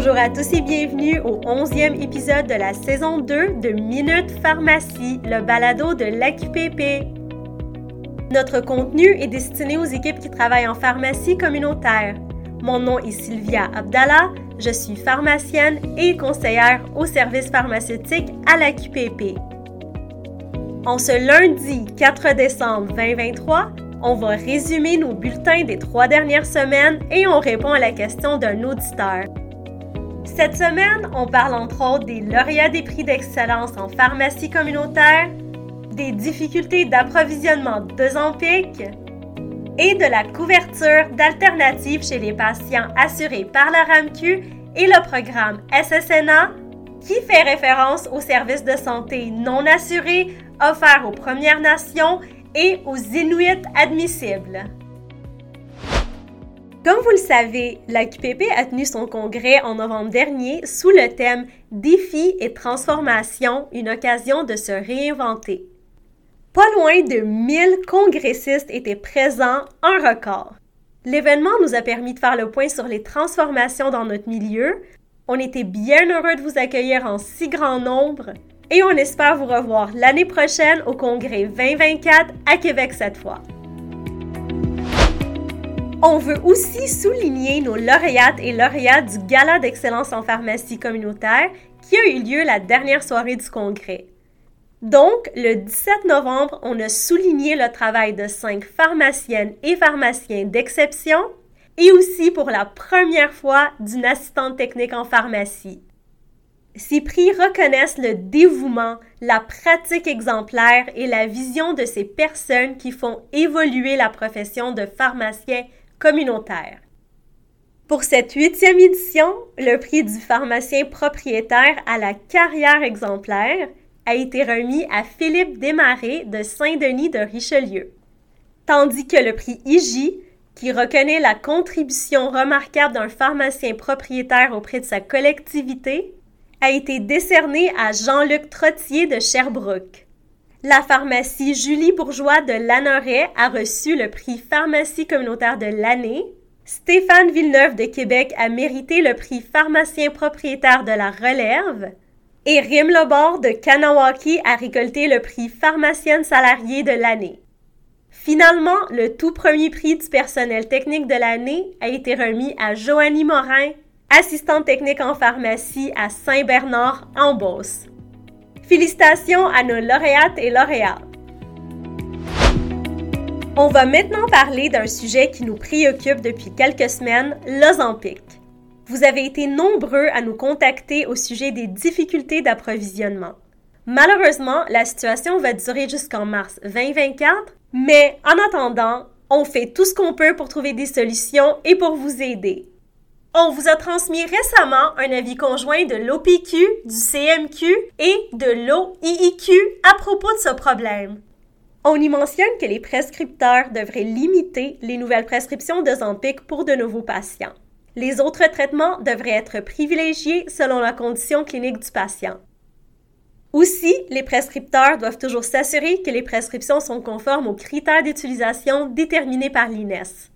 Bonjour à tous et bienvenue au 11e épisode de la saison 2 de Minute Pharmacie, le balado de l'AQPP. Notre contenu est destiné aux équipes qui travaillent en pharmacie communautaire. Mon nom est Sylvia Abdallah, je suis pharmacienne et conseillère au service pharmaceutique à l'AQPP. En ce lundi 4 décembre 2023, on va résumer nos bulletins des trois dernières semaines et on répond à la question d'un auditeur. Cette semaine, on parle entre autres des lauréats des prix d'excellence en pharmacie communautaire, des difficultés d'approvisionnement de Zampic et de la couverture d'alternatives chez les patients assurés par la RAMQ et le programme SSNA qui fait référence aux services de santé non assurés offerts aux Premières Nations et aux Inuits admissibles. Comme vous le savez, l'AQPP a tenu son congrès en novembre dernier sous le thème Défis et transformation, une occasion de se réinventer. Pas loin de 1000 congressistes étaient présents, un record. L'événement nous a permis de faire le point sur les transformations dans notre milieu. On était bien heureux de vous accueillir en si grand nombre et on espère vous revoir l'année prochaine au congrès 2024 à Québec cette fois. On veut aussi souligner nos lauréates et lauréats du Gala d'excellence en pharmacie communautaire qui a eu lieu la dernière soirée du congrès. Donc, le 17 novembre, on a souligné le travail de cinq pharmaciennes et pharmaciens d'exception et aussi pour la première fois d'une assistante technique en pharmacie. Ces prix reconnaissent le dévouement, la pratique exemplaire et la vision de ces personnes qui font évoluer la profession de pharmacien communautaire. Pour cette huitième édition, le prix du pharmacien propriétaire à la carrière exemplaire a été remis à Philippe Desmarais de Saint-Denis de Richelieu, tandis que le prix IGI, qui reconnaît la contribution remarquable d'un pharmacien propriétaire auprès de sa collectivité, a été décerné à Jean-Luc Trottier de Sherbrooke. La pharmacie Julie Bourgeois de Lanoret a reçu le prix Pharmacie communautaire de l'année. Stéphane Villeneuve de Québec a mérité le prix Pharmacien propriétaire de la relève. Et Rim Lebord de Kanawaki a récolté le prix Pharmacienne salariée de l'année. Finalement, le tout premier prix du personnel technique de l'année a été remis à Joanie Morin, assistante technique en pharmacie à Saint-Bernard en Beauce. Félicitations à nos lauréates et lauréats. On va maintenant parler d'un sujet qui nous préoccupe depuis quelques semaines, l'Ozempic. Vous avez été nombreux à nous contacter au sujet des difficultés d'approvisionnement. Malheureusement, la situation va durer jusqu'en mars 2024, mais en attendant, on fait tout ce qu'on peut pour trouver des solutions et pour vous aider. On vous a transmis récemment un avis conjoint de l'OPQ, du CMQ et de l'OIIQ à propos de ce problème. On y mentionne que les prescripteurs devraient limiter les nouvelles prescriptions de Zampic pour de nouveaux patients. Les autres traitements devraient être privilégiés selon la condition clinique du patient. Aussi, les prescripteurs doivent toujours s'assurer que les prescriptions sont conformes aux critères d'utilisation déterminés par l'INES.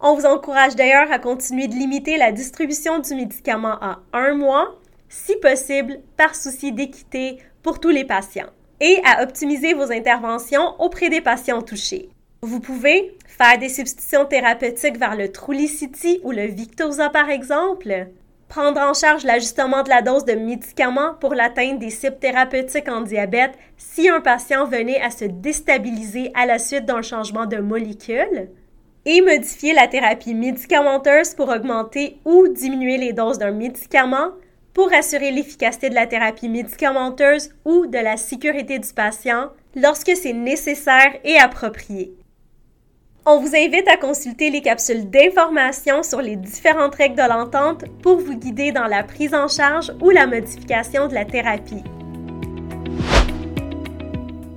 On vous encourage d'ailleurs à continuer de limiter la distribution du médicament à un mois, si possible par souci d'équité pour tous les patients, et à optimiser vos interventions auprès des patients touchés. Vous pouvez faire des substitutions thérapeutiques vers le Trulicity ou le Victoza par exemple, prendre en charge l'ajustement de la dose de médicaments pour l'atteinte des cibles thérapeutiques en diabète si un patient venait à se déstabiliser à la suite d'un changement de molécule, et modifier la thérapie médicamenteuse pour augmenter ou diminuer les doses d'un médicament pour assurer l'efficacité de la thérapie médicamenteuse ou de la sécurité du patient lorsque c'est nécessaire et approprié. On vous invite à consulter les capsules d'information sur les différentes règles de l'entente pour vous guider dans la prise en charge ou la modification de la thérapie.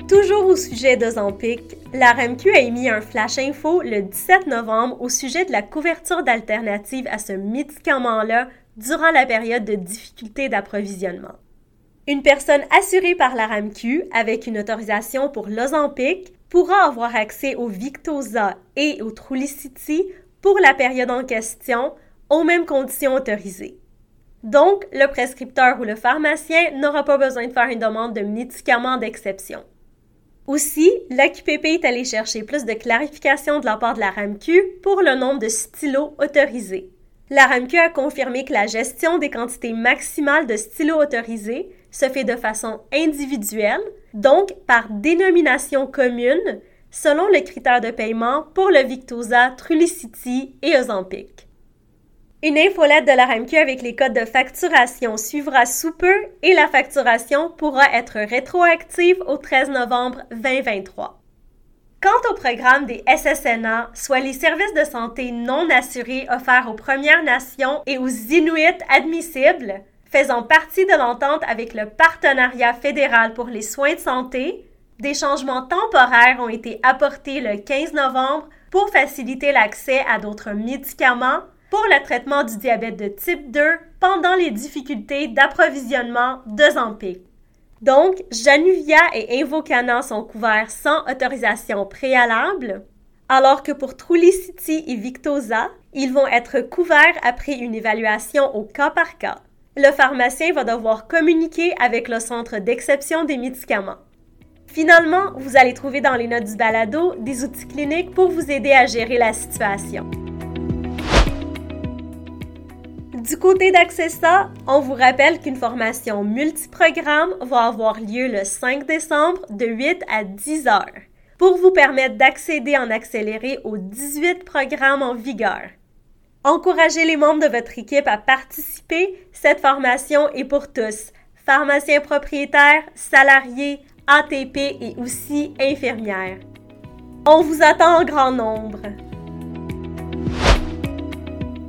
Toujours au sujet de Zampic, la RMQ a émis un flash info le 17 novembre au sujet de la couverture d'alternatives à ce médicament-là durant la période de difficulté d'approvisionnement. Une personne assurée par la RAMQ avec une autorisation pour l'Ozempic pourra avoir accès au Victoza et au Trulicity pour la période en question aux mêmes conditions autorisées. Donc, le prescripteur ou le pharmacien n'aura pas besoin de faire une demande de médicaments d'exception. Aussi, l'AQPP est allé chercher plus de clarification de la part de la RAMQ pour le nombre de stylos autorisés. La RAMQ a confirmé que la gestion des quantités maximales de stylos autorisés se fait de façon individuelle, donc par dénomination commune, selon les critères de paiement pour le Victoza, Trulicity et Ozempic. Une infolette de la RAMQ avec les codes de facturation suivra sous peu et la facturation pourra être rétroactive au 13 novembre 2023. Quant au programme des SSNA, soit les services de santé non assurés offerts aux Premières Nations et aux Inuits admissibles, faisant partie de l'entente avec le Partenariat fédéral pour les soins de santé, des changements temporaires ont été apportés le 15 novembre pour faciliter l'accès à d'autres médicaments pour le traitement du diabète de type 2 pendant les difficultés d'approvisionnement de Zampic. Donc, Januvia et Invocana sont couverts sans autorisation préalable, alors que pour Trulicity et Victoza, ils vont être couverts après une évaluation au cas par cas. Le pharmacien va devoir communiquer avec le centre d'exception des médicaments. Finalement, vous allez trouver dans les notes du balado des outils cliniques pour vous aider à gérer la situation. Du côté d'Accessa, on vous rappelle qu'une formation multiprogramme va avoir lieu le 5 décembre de 8 à 10 heures pour vous permettre d'accéder en accéléré aux 18 programmes en vigueur. Encouragez les membres de votre équipe à participer. Cette formation est pour tous. Pharmaciens propriétaires, salariés, ATP et aussi infirmières. On vous attend en grand nombre.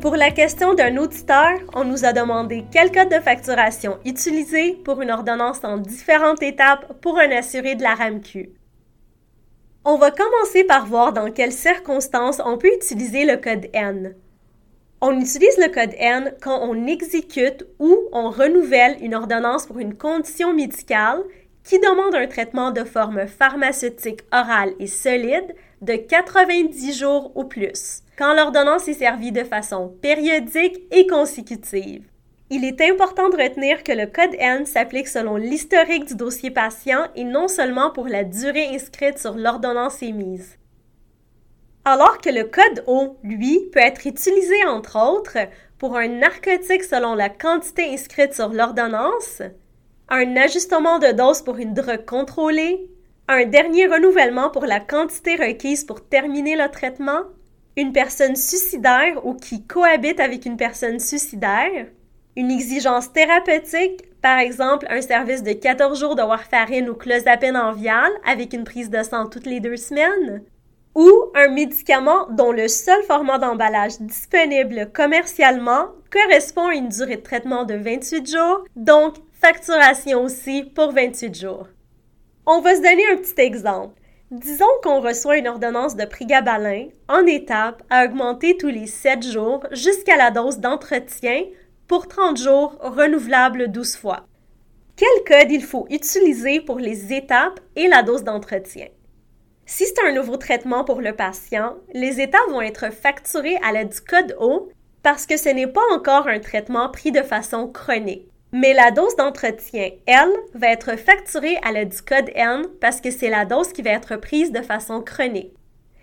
Pour la question d'un auditeur, on nous a demandé quel code de facturation utiliser pour une ordonnance en différentes étapes pour un assuré de la RAMQ. On va commencer par voir dans quelles circonstances on peut utiliser le code N. On utilise le code N quand on exécute ou on renouvelle une ordonnance pour une condition médicale qui demande un traitement de forme pharmaceutique orale et solide de 90 jours ou plus, quand l'ordonnance est servie de façon périodique et consécutive. Il est important de retenir que le code N s'applique selon l'historique du dossier patient et non seulement pour la durée inscrite sur l'ordonnance émise. Alors que le code O, lui, peut être utilisé entre autres pour un narcotique selon la quantité inscrite sur l'ordonnance, un ajustement de dose pour une drogue contrôlée, un dernier renouvellement pour la quantité requise pour terminer le traitement, une personne suicidaire ou qui cohabite avec une personne suicidaire, une exigence thérapeutique, par exemple un service de 14 jours de warfarine ou clozapine en vial avec une prise de sang toutes les deux semaines, ou un médicament dont le seul format d'emballage disponible commercialement correspond à une durée de traitement de 28 jours, donc facturation aussi pour 28 jours. On va se donner un petit exemple. Disons qu'on reçoit une ordonnance de Prigabalin en étape à augmenter tous les 7 jours jusqu'à la dose d'entretien pour 30 jours renouvelable 12 fois. Quel code il faut utiliser pour les étapes et la dose d'entretien? Si c'est un nouveau traitement pour le patient, les étapes vont être facturées à l'aide du code O parce que ce n'est pas encore un traitement pris de façon chronique. Mais la dose d'entretien, elle, va être facturée à l'aide du code N parce que c'est la dose qui va être prise de façon chronique.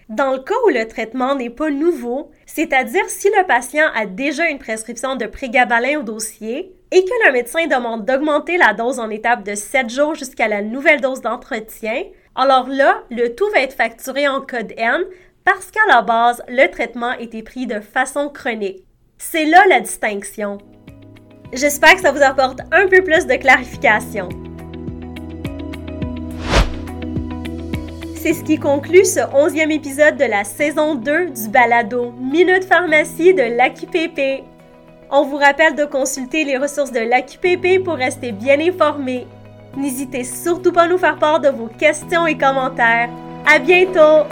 Dans le cas où le traitement n'est pas nouveau, c'est-à-dire si le patient a déjà une prescription de prégabalin au dossier et que le médecin demande d'augmenter la dose en étape de 7 jours jusqu'à la nouvelle dose d'entretien, alors là, le tout va être facturé en code N parce qu'à la base, le traitement était pris de façon chronique. C'est là la distinction. J'espère que ça vous apporte un peu plus de clarification. C'est ce qui conclut ce onzième épisode de la saison 2 du balado Minute Pharmacie de l'AQPP. On vous rappelle de consulter les ressources de l'AQPP pour rester bien informé. N'hésitez surtout pas à nous faire part de vos questions et commentaires. À bientôt!